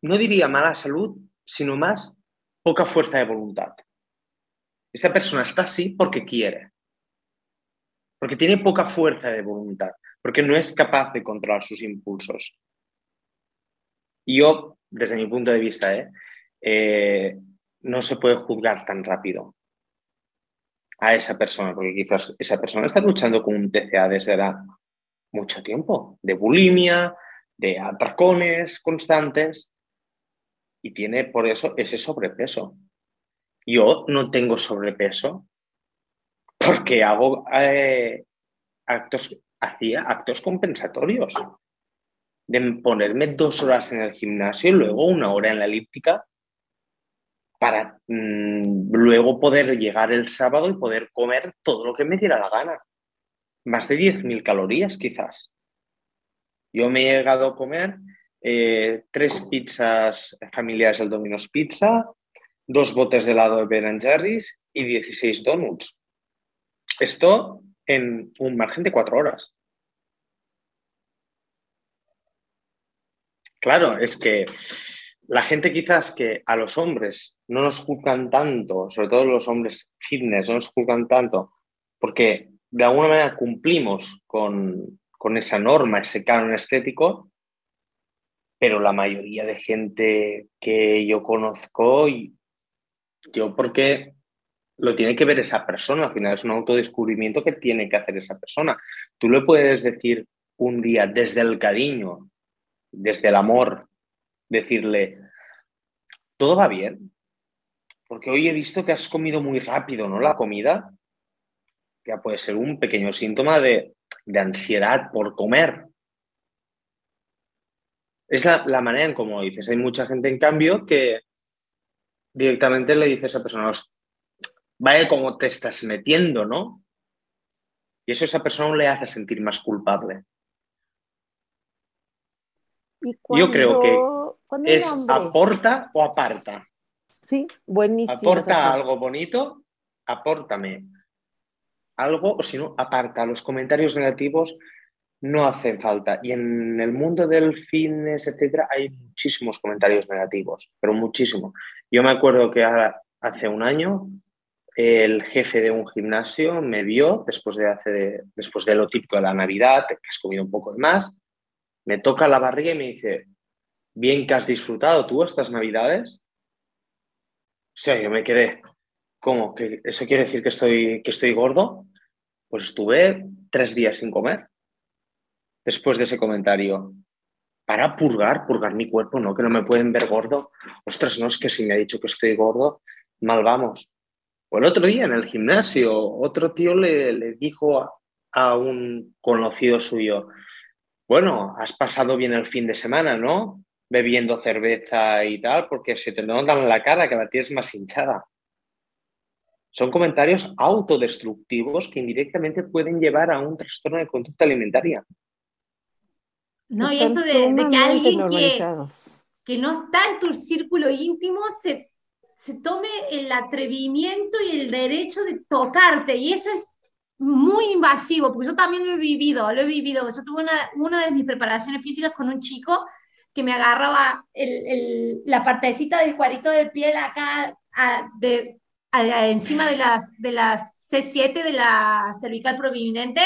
C: no diría mala salud, sino más poca fuerza de voluntad. Esta persona está así porque quiere, porque tiene poca fuerza de voluntad, porque no es capaz de controlar sus impulsos. Y yo, desde mi punto de vista, ¿eh? Eh, no se puede juzgar tan rápido a esa persona, porque quizás esa persona está luchando con un TCA desde hace mucho tiempo, de bulimia, de atracones constantes, y tiene por eso ese sobrepeso. Yo no tengo sobrepeso porque hago eh, actos, hacía actos compensatorios de ponerme dos horas en el gimnasio y luego una hora en la elíptica para mm, luego poder llegar el sábado y poder comer todo lo que me diera la gana. Más de 10.000 calorías quizás. Yo me he llegado a comer eh, tres pizzas familiares del Domino's Pizza, dos botes de helado de Ben Jerry's y 16 donuts. Esto en un margen de cuatro horas. Claro, es que la gente quizás que a los hombres no nos juzgan tanto, sobre todo los hombres fitness, no nos juzgan tanto, porque de alguna manera cumplimos con, con esa norma, ese canon estético, pero la mayoría de gente que yo conozco, yo porque lo tiene que ver esa persona, al final es un autodescubrimiento que tiene que hacer esa persona. Tú le puedes decir un día desde el cariño, desde el amor, decirle, todo va bien, porque hoy he visto que has comido muy rápido, ¿no? La comida, ya puede ser un pequeño síntoma de, ansiedad por comer. Es la, la manera en cómo dices. Hay mucha gente, en cambio, que directamente le dice a esa persona, vaya como te estás metiendo, ¿no? Y eso a esa persona le hace sentir más culpable. Yo creo que es aporta o aparta.
B: Sí, buenísimo.
C: Aporta algo bonito, apórtame algo, o si no, aparta. Los comentarios negativos no hacen falta. Y en el mundo del fitness, etcétera, hay muchísimos comentarios negativos, pero muchísimo. Yo me acuerdo que hace un año el jefe de un gimnasio me vio después de, hace, después de lo típico de la Navidad, que has comido un poco de más, me toca la barriga y me dice, bien que has disfrutado tú estas Navidades. O sea, yo me quedé, ¿cómo? ¿Que ¿Eso quiere decir que estoy, que estoy gordo? Pues estuve tres días sin comer después de ese comentario. Para purgar, purgar mi cuerpo, ¿no? Que no me pueden ver gordo. Ostras, no es que si me ha dicho que estoy gordo, mal vamos. O el otro día en el gimnasio, otro tío le, dijo a, un conocido suyo, bueno, has pasado bien el fin de semana, ¿no? Bebiendo cerveza y tal, porque se te notan la cara que la tienes más hinchada. Son comentarios autodestructivos que indirectamente pueden llevar a un trastorno de conducta alimentaria.
A: No, y esto de, que alguien que, que, no está en tu círculo íntimo se se tome el atrevimiento y el derecho de tocarte. Y eso es muy invasivo, porque yo también lo he vivido, lo he vivido. Yo tuve una, una de mis preparaciones físicas con un chico que me agarraba el, la partecita del cuarito de piel acá de, encima de las, de las C7 de la cervical prominente,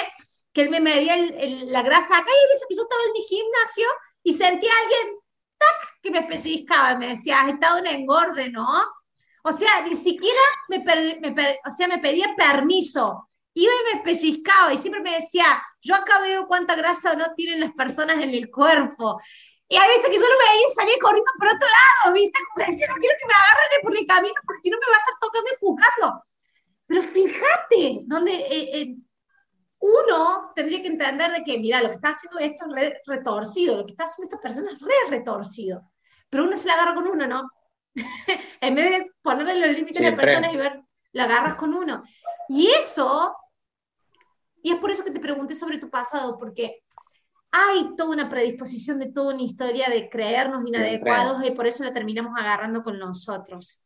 A: que él me medía la grasa acá y a que yo estaba en mi gimnasio y sentía a alguien que me especificaba, me decía, has estado en engorde, ¿no? O sea, ni siquiera me, o sea, me pedía permiso. Iba y me pellizcaba y siempre me decía, yo acá veo cuánta grasa o no tienen las personas en el cuerpo. Y a veces que yo lo veía y salía corriendo por otro lado, ¿viste? Como que decía, no quiero que me agarren por el camino porque si no me va a estar tocando y juzgando. Pero fíjate, donde eh, eh, uno tendría que entender de que, mira, lo que está haciendo esto es retorcido, lo que está haciendo esta persona es re retorcido. Pero uno se la agarra con uno, ¿no? *laughs* en vez de ponerle los límites a las personas y ver, la agarras con uno. Y eso, y es por eso que te pregunté sobre tu pasado, porque hay toda una predisposición de toda una historia de creernos inadecuados y por eso la terminamos agarrando con nosotros.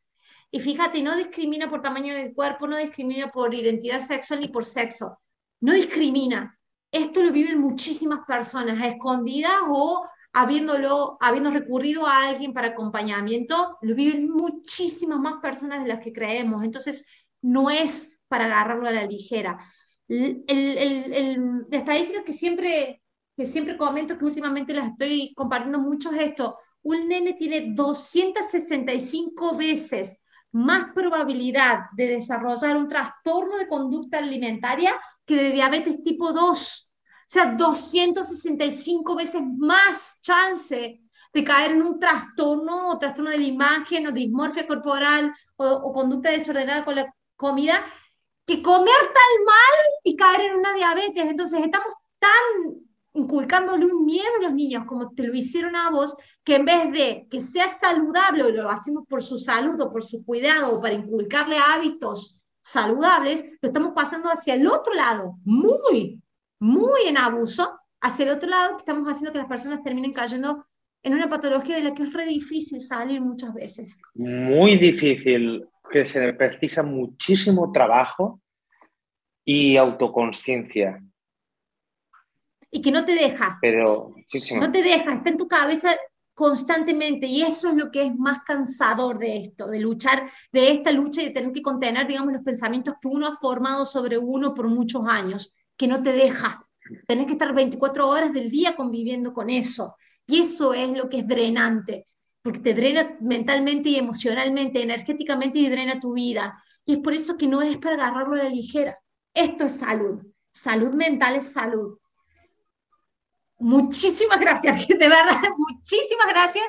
A: Y fíjate, no discrimina por tamaño del cuerpo, no discrimina por identidad sexual ni por sexo, no discrimina. Esto lo viven muchísimas personas, a escondidas o habiéndolo, habiendo recurrido a alguien para acompañamiento, lo viven muchísimas más personas de las que creemos. Entonces, no es para agarrarlo a la ligera. El, el, el, la estadística que siempre, que siempre comento, que últimamente las estoy compartiendo mucho, es esto. Un nene tiene 265 veces más probabilidad de desarrollar un trastorno de conducta alimentaria que de diabetes tipo 2 o sea, 265 veces más chance de caer en un trastorno o trastorno de la imagen o dismorfia corporal o, conducta desordenada con la comida que comer tan mal y caer en una diabetes. Entonces estamos tan inculcándole un miedo a los niños como te lo hicieron a vos, que en vez de que sea saludable o lo hacemos por su salud o por su cuidado o para inculcarle hábitos saludables, lo estamos pasando hacia el otro lado, muy, muy en abuso hacia el otro lado, que estamos haciendo que las personas terminen cayendo en una patología de la que es re difícil salir muchas veces.
C: Muy difícil, que se precisa muchísimo trabajo y autoconsciencia.
A: Y que no te deja.
C: Pero,
A: No te deja, está en tu cabeza constantemente y eso es lo que es más cansador de esto, de luchar, de esta lucha y de tener que contener, digamos, los pensamientos que uno ha formado sobre uno por muchos años, que no te deja. Tenés que estar 24 horas del día conviviendo con eso. Y eso es lo que es drenante, porque te drena mentalmente y emocionalmente, energéticamente y drena tu vida. Y es por eso que no es para agarrarlo a la ligera. Esto es salud. Salud mental es salud. Muchísimas gracias, *laughs* de verdad, muchísimas gracias,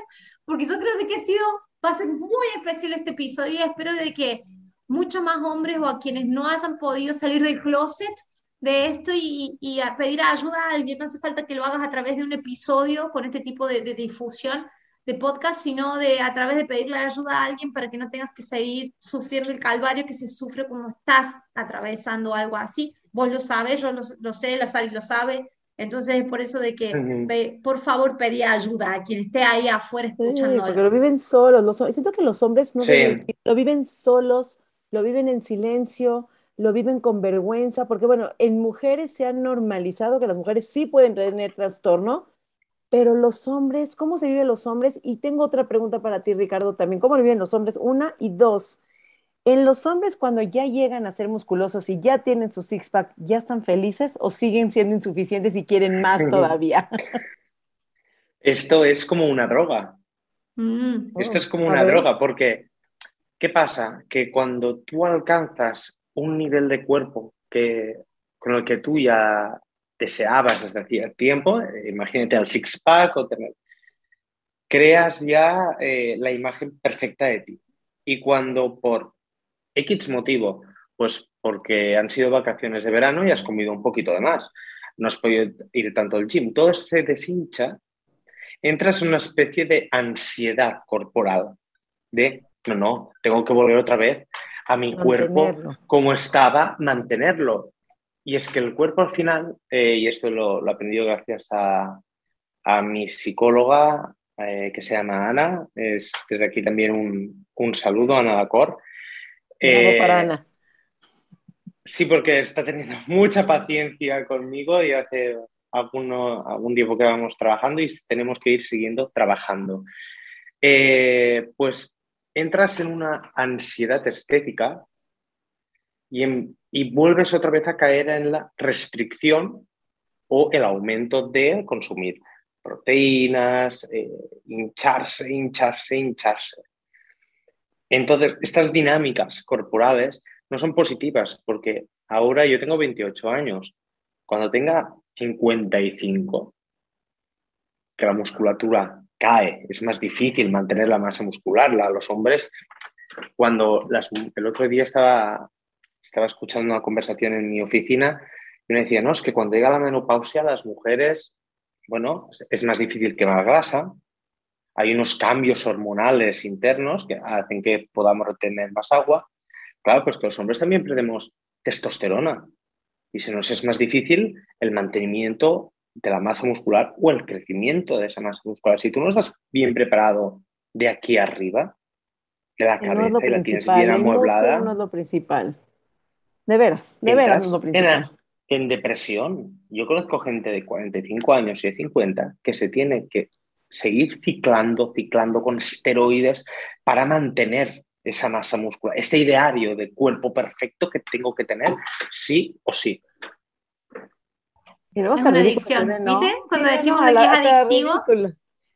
A: porque yo creo de que ha sido, va a ser muy especial este episodio y espero de que muchos más hombres o a quienes no hayan podido salir del closet de esto y, y, a pedir ayuda a alguien. No hace falta que lo hagas a través de un episodio con este tipo de, de, difusión de podcast, sino de a través de pedirle ayuda a alguien para que no tengas que seguir sufriendo el calvario que se sufre cuando estás atravesando algo así. Vos lo sabes, yo lo, lo sé, la Sally lo sabe. Entonces es por eso de que, por favor, pedí ayuda a quien esté ahí afuera escuchando.
B: porque lo viven solos. Los, siento que los hombres no lo viven solos, lo viven en silencio, lo viven con vergüenza, porque bueno, en mujeres se ha normalizado que las mujeres sí pueden tener trastorno, pero los hombres, ¿cómo se viven los hombres? Y tengo otra pregunta para ti, Ricardo, también, ¿cómo viven los hombres? Una y dos. En los hombres, cuando ya llegan a ser musculosos y ya tienen su six-pack, ¿ya están felices o siguen siendo insuficientes y quieren más *laughs* todavía?
C: Esto es como una droga. Mm. Esto es como una droga, porque ¿qué pasa? Que cuando tú alcanzas un nivel de cuerpo que, con el que tú ya deseabas desde hacía tiempo, eh, imagínate al six-pack o tener, creas ya eh, la imagen perfecta de ti. Y cuando por X motivo, pues porque han sido vacaciones de verano y has comido un poquito de más, no has podido ir tanto al gym, todo se deshincha, entras en una especie de ansiedad corporal, de, no, no, tengo que volver otra vez a mi cuerpo como estaba, mantenerlo. Y es que el cuerpo al final, eh, y esto lo, lo, he aprendido gracias a, a mi psicóloga eh, que se llama Ana, es desde aquí también un, un saludo Ana Lacor.
B: Eh, para Ana.
C: Sí, porque está teniendo *laughs* mucha paciencia conmigo y hace alguno, algún tiempo que vamos trabajando y tenemos que ir siguiendo trabajando. pues entras en una ansiedad estética y, vuelves otra vez a caer en la restricción o el aumento de consumir proteínas, eh, hincharse, hincharse, hincharse. Entonces, estas dinámicas corporales no son positivas porque ahora yo tengo 28 años. Cuando tenga 55, que la musculatura cae, es más difícil mantener la masa muscular. los hombres, cuando el otro día estaba, estaba escuchando una conversación en mi oficina y me decía, no, es que cuando llega la menopausia las mujeres, bueno, es más difícil que más grasa, hay unos cambios hormonales internos que hacen que podamos retener más agua. Claro, pues que los hombres también perdemos testosterona y se nos es más difícil el mantenimiento de la masa muscular o el crecimiento de esa masa muscular. Si tú no estás bien preparado de aquí arriba, de la cabeza y la tienes bien amueblada.
B: No es lo principal. De veras, de veras no es lo principal.
C: En, en depresión, yo conozco gente de 45 años y de 50 que se tiene que seguir ciclando, ciclando con esteroides para mantener esa masa muscular, este ideario de cuerpo perfecto que tengo que tener, sí o sí
A: es una adicción, ¿viste? Cuando decimos que es adictivo.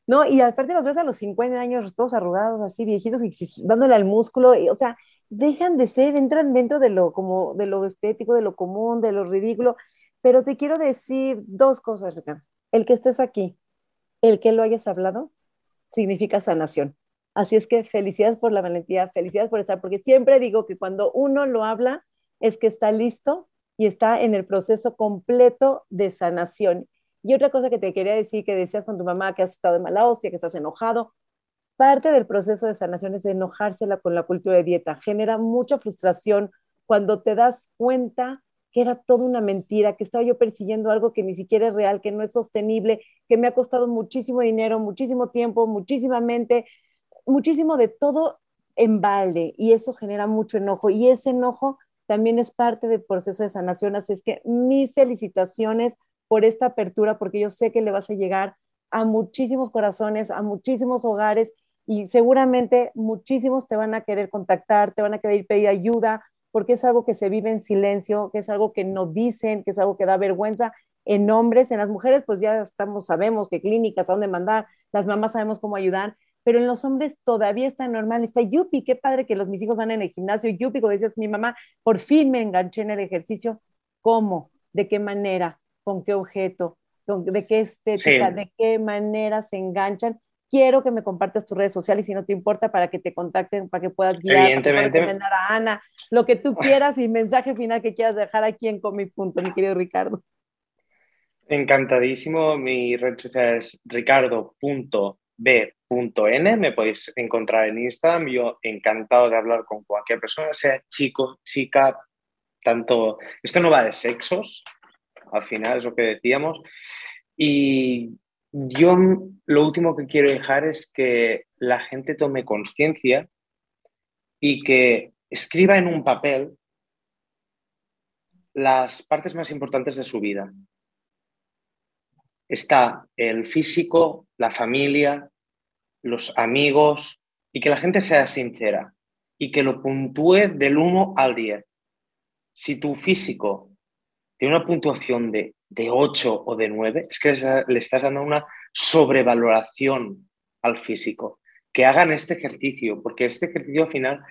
B: No, y aparte los ves a los 50 años todos arrugados, así viejitos, y dándole al músculo, y, o sea, dejan de ser, entran dentro de lo, como, de lo estético, de lo común, de lo ridículo. Pero te quiero decir dos cosas, Ricardo. El que estés aquí, el que lo hayas hablado, significa sanación. Así es que felicidades por la valentía, felicidades por estar, porque siempre digo que cuando uno lo habla es que está listo y está en el proceso completo de sanación. Y otra cosa que te quería decir, que decías con tu mamá que has estado de mala hostia, que estás enojado, parte del proceso de sanación es enojársela con la cultura de dieta. Genera mucha frustración cuando te das cuenta que era toda una mentira, que estaba yo persiguiendo algo que ni siquiera es real, que no es sostenible, que me ha costado muchísimo dinero, muchísimo tiempo, muchísimamente, muchísimo de todo en balde y eso genera mucho enojo y ese enojo también es parte del proceso de sanación, así es que mis felicitaciones por esta apertura porque yo sé que le vas a llegar a muchísimos corazones, a muchísimos hogares y seguramente muchísimos te van a querer contactar, te van a querer pedir ayuda, porque es algo que se vive en silencio, que es algo que no dicen, que es algo que da vergüenza en hombres, en las mujeres pues ya estamos, sabemos qué clínicas, a dónde mandar, las mamás sabemos cómo ayudar, pero en los hombres todavía está normal, está yupi, qué padre que los mis hijos van en el gimnasio, yupi, como decías mi mamá, por fin me enganché en el ejercicio, ¿cómo? ¿De qué manera? ¿Con qué objeto? ¿De qué estética? ¿De qué manera se enganchan? Quiero que me compartas tus redes sociales si no te importa para que te contacten, para que puedas guiar, para recomendar a Ana, lo que tú quieras y mensaje final que quieras dejar aquí en Comi Punto, mi querido Ricardo.
C: Encantadísimo, mi red social es ricardo.b.n, me podéis encontrar en Instagram, yo encantado de hablar con cualquier persona, sea chico, chica, tanto, esto no va de sexos, al final es lo que decíamos, y yo lo último que quiero dejar es que la gente tome conciencia y que escriba en un papel las partes más importantes de su vida. Está el físico, la familia, los amigos y que la gente sea sincera y que lo puntúe del 1 al 10. Si tu físico tiene una puntuación de de 8 o de 9, es que le estás dando una sobrevaloración al físico. Que hagan este ejercicio, porque este ejercicio al final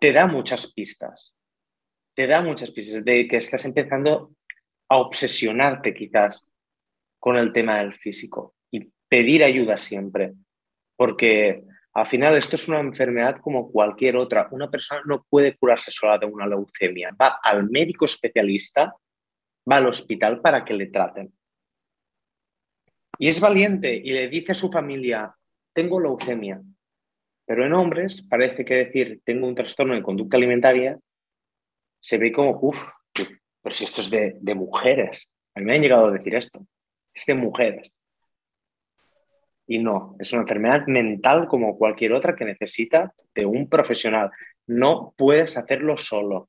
C: te da muchas pistas. Te da muchas pistas de que estás empezando a obsesionarte quizás con el tema del físico y pedir ayuda siempre, porque al final esto es una enfermedad como cualquier otra. Una persona no puede curarse sola de una leucemia. Va al médico especialista va al hospital para que le traten. Y es valiente y le dice a su familia, tengo leucemia. Pero en hombres parece que decir, tengo un trastorno de conducta alimentaria, se ve como, uff, pero si esto es de, de mujeres. A mí me han llegado a decir esto, es de mujeres. Y no, es una enfermedad mental como cualquier otra que necesita de un profesional. No puedes hacerlo solo.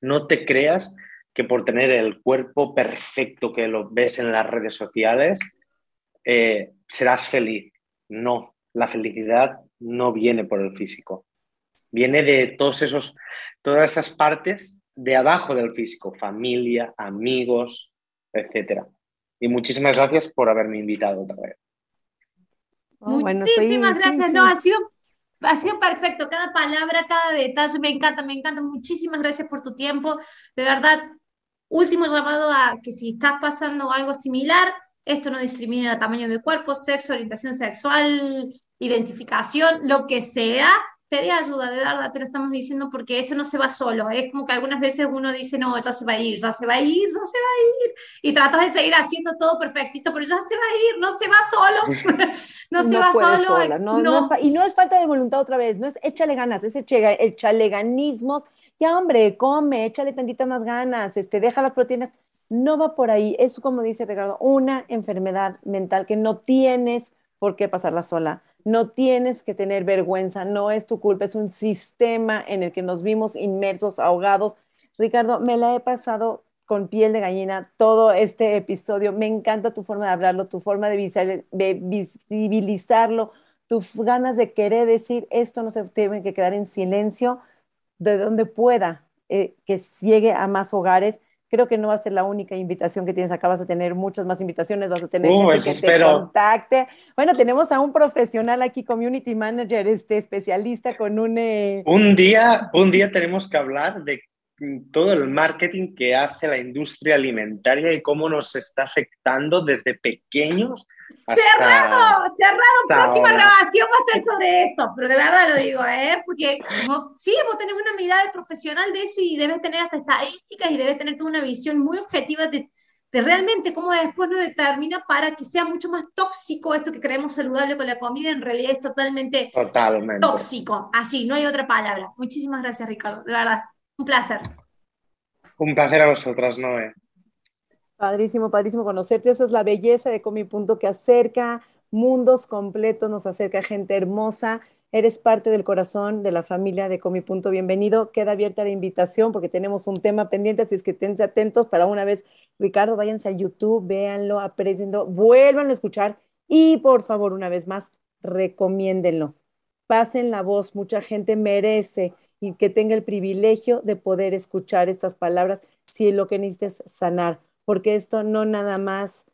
C: No te creas que por tener el cuerpo perfecto que lo ves en las redes sociales, eh, serás feliz. No, la felicidad no viene por el físico. Viene de todos esos, todas esas partes de abajo del físico, familia, amigos, etc. Y muchísimas gracias por haberme invitado otra vez.
A: Oh, muchísimas gracias. No, ha sido, ha sido perfecto. Cada palabra, cada detalle, me encanta, me encanta. Muchísimas gracias por tu tiempo. De verdad, Último llamado a que si estás pasando algo similar, esto no discrimina tamaño de cuerpo, sexo, orientación sexual, identificación, lo que sea, pedí ayuda, de verdad, te lo estamos diciendo porque esto no se va solo. Es como que algunas veces uno dice, no, ya se va a ir, ya se va a ir, ya se va a ir. Y tratas de seguir haciendo todo perfectito, pero ya se va a ir, no se va solo. *laughs* no se va solo.
B: no, y no es falta de voluntad otra vez, no es échale ganas, es el chaleganismo hombre, come, échale tantitas más ganas, este, deja las proteínas. No va por ahí, es como dice Ricardo, una enfermedad mental que no tienes por qué pasarla sola, no tienes que tener vergüenza, no es tu culpa, es un sistema en el que nos vimos inmersos, ahogados. Ricardo, me la he pasado con piel de gallina todo este episodio. Me encanta tu forma de hablarlo, tu forma de visibilizarlo, tus ganas de querer decir esto no se tiene que quedar en silencio de donde pueda eh, que llegue a más hogares. Creo que no va a ser la única invitación que tienes acá, vas a tener muchas más invitaciones, vas a tener uh, gente que te contacte. Bueno, tenemos a un profesional aquí, community manager, este especialista con un... Eh,
C: un día, un día tenemos que hablar de todo el marketing que hace la industria alimentaria y cómo nos está afectando desde pequeños
A: Cerrado, cerrado. Próxima grabación va a ser sobre esto, pero de verdad lo digo, ¿eh? Porque sí, vos tenés una mirada profesional de eso y debes tener hasta estadísticas y debes tener toda una visión muy objetiva de, de realmente cómo después lo determina para que sea mucho más tóxico esto que creemos saludable con la comida, en realidad es totalmente, totalmente. tóxico. Así, no hay otra palabra. Muchísimas gracias, Ricardo, de verdad. Un placer.
C: Un placer a vosotras, Noé.
B: Padrísimo, padrísimo conocerte. Esa es la belleza de Comi Punto que acerca mundos completos, nos acerca gente hermosa. Eres parte del corazón de la familia de Comi Punto. Bienvenido. Queda abierta la invitación porque tenemos un tema pendiente, así es que estén atentos para una vez. Ricardo, váyanse a YouTube, véanlo, aprendiendo, vuelvan a escuchar y por favor, una vez más, recomiéndenlo. Pasen la voz, mucha gente merece y que tenga el privilegio de poder escuchar estas palabras si lo que necesitas es sanar, porque esto no nada más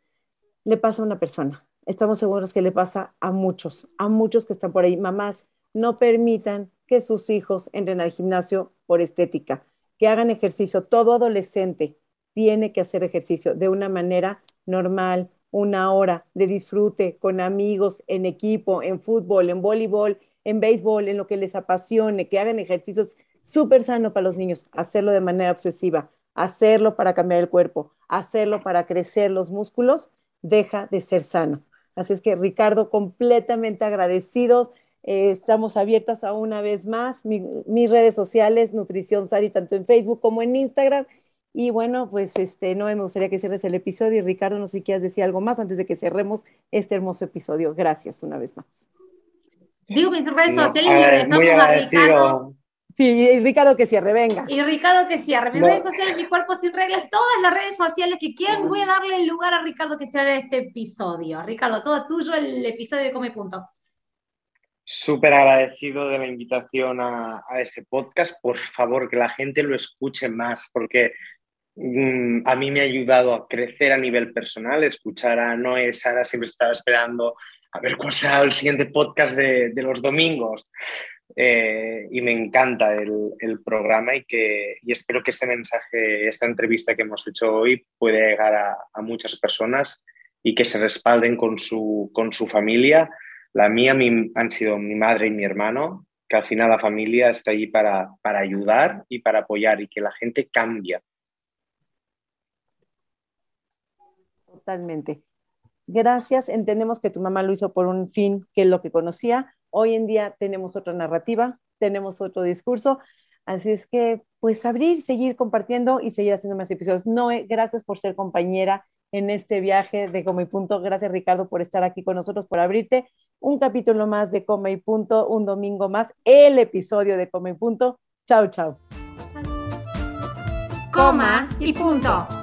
B: le pasa a una persona, estamos seguros que le pasa a muchos, a muchos que están por ahí. Mamás, no permitan que sus hijos entren al gimnasio por estética, que hagan ejercicio. Todo adolescente tiene que hacer ejercicio de una manera normal, una hora de disfrute con amigos, en equipo, en fútbol, en voleibol, en béisbol, en lo que les apasione, que hagan ejercicios súper sano para los niños, hacerlo de manera obsesiva, hacerlo para cambiar el cuerpo, hacerlo para crecer los músculos, deja de ser sano. Así es que, Ricardo, completamente agradecidos. Eh, estamos abiertas a una vez más. mis redes sociales, Nutrición Sari, tanto en Facebook como en Instagram. Y bueno, pues este, no me gustaría que cierres el episodio. Ricardo, no sé si quieres decir algo más antes de que cerremos este hermoso episodio. Gracias una vez más.
A: Digo mis redes sociales y le a Ricardo.
B: Sí, Ricardo que cierre, venga.
A: Y Ricardo que cierre. Mis redes sociales, mi cuerpo sin reglas, todas las redes sociales que quieran, voy a darle el lugar a Ricardo que cierre este episodio. Ricardo, todo tuyo el episodio de Come Punto.
C: Súper agradecido de la invitación a, este podcast. Por favor, que la gente lo escuche más, porque mm, a mí me ha ayudado a crecer a nivel personal. Escuchar a Noé, Sara, siempre estaba esperando a ver cuál será el siguiente podcast de, de los domingos. Eh, y me encanta el, el, programa y, que, y espero que este mensaje, esta entrevista que hemos hecho hoy pueda llegar a, muchas personas y que se respalden con su, con su familia. La mía mi, han sido mi madre y mi hermano, que al final la familia está allí para, para ayudar y para apoyar y que la gente cambia.
B: Totalmente. Gracias. Entendemos que tu mamá lo hizo por un fin que es lo que conocía, Hoy en día tenemos otra narrativa, tenemos otro discurso, así es que pues abrir, seguir compartiendo y seguir haciendo más episodios. Noé, gracias por ser compañera en este viaje de Coma y Punto. Gracias Ricardo por estar aquí con nosotros, por abrirte un capítulo más de Coma y Punto, un domingo más, el episodio de Coma y Punto. Chao, chao.
A: Coma y punto.